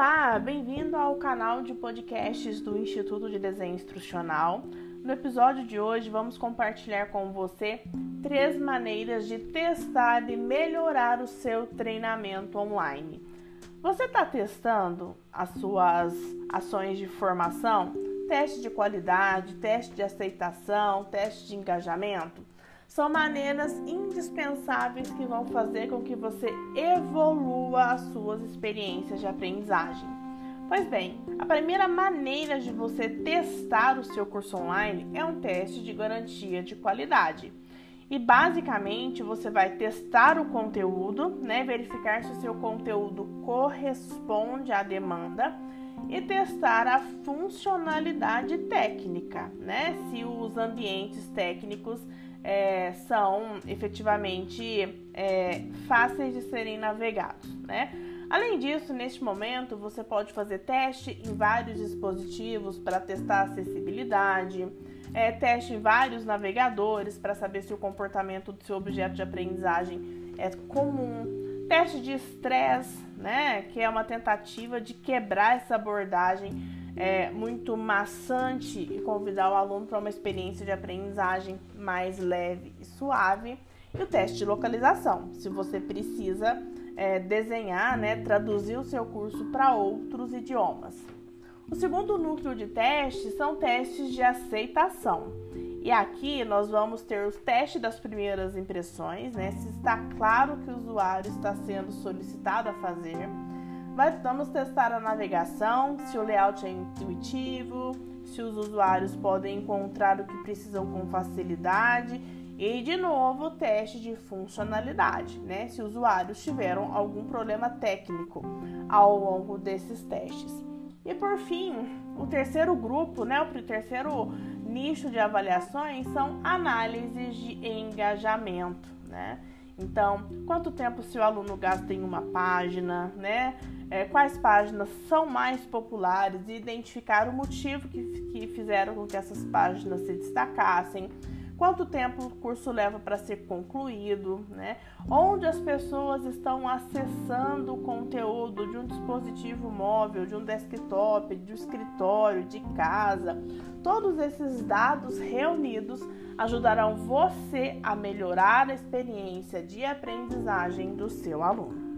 Olá, bem-vindo ao canal de podcasts do Instituto de Desenho Instrucional. No episódio de hoje, vamos compartilhar com você três maneiras de testar e melhorar o seu treinamento online. Você está testando as suas ações de formação? Teste de qualidade, teste de aceitação, teste de engajamento? São maneiras indispensáveis que vão fazer com que você evolua as suas experiências de aprendizagem. Pois bem, a primeira maneira de você testar o seu curso online é um teste de garantia de qualidade. E basicamente você vai testar o conteúdo, né, verificar se o seu conteúdo corresponde à demanda e testar a funcionalidade técnica, né, se os ambientes técnicos é, são efetivamente é, fáceis de serem navegados, né? Além disso, neste momento você pode fazer teste em vários dispositivos para testar a acessibilidade, é, teste em vários navegadores para saber se o comportamento do seu objeto de aprendizagem é comum, teste de estresse, né, que é uma tentativa de quebrar essa abordagem é, muito maçante e convidar o aluno para uma experiência de aprendizagem mais leve e suave. E o teste de localização, se você precisa é, desenhar, né, traduzir o seu curso para outros idiomas. O segundo núcleo de testes são testes de aceitação. E aqui nós vamos ter os testes das primeiras impressões, né? Se está claro que o usuário está sendo solicitado a fazer vamos testar a navegação, se o layout é intuitivo, se os usuários podem encontrar o que precisam com facilidade e de novo o teste de funcionalidade, né? Se usuários tiveram algum problema técnico ao longo desses testes. E por fim, o terceiro grupo, né, o terceiro nicho de avaliações são análises de engajamento, né? Então, quanto tempo seu aluno gasta em uma página, né? É, quais páginas são mais populares e identificar o motivo que, que fizeram com que essas páginas se destacassem quanto tempo o curso leva para ser concluído, né? Onde as pessoas estão acessando o conteúdo de um dispositivo móvel, de um desktop, de um escritório, de casa. Todos esses dados reunidos ajudarão você a melhorar a experiência de aprendizagem do seu aluno.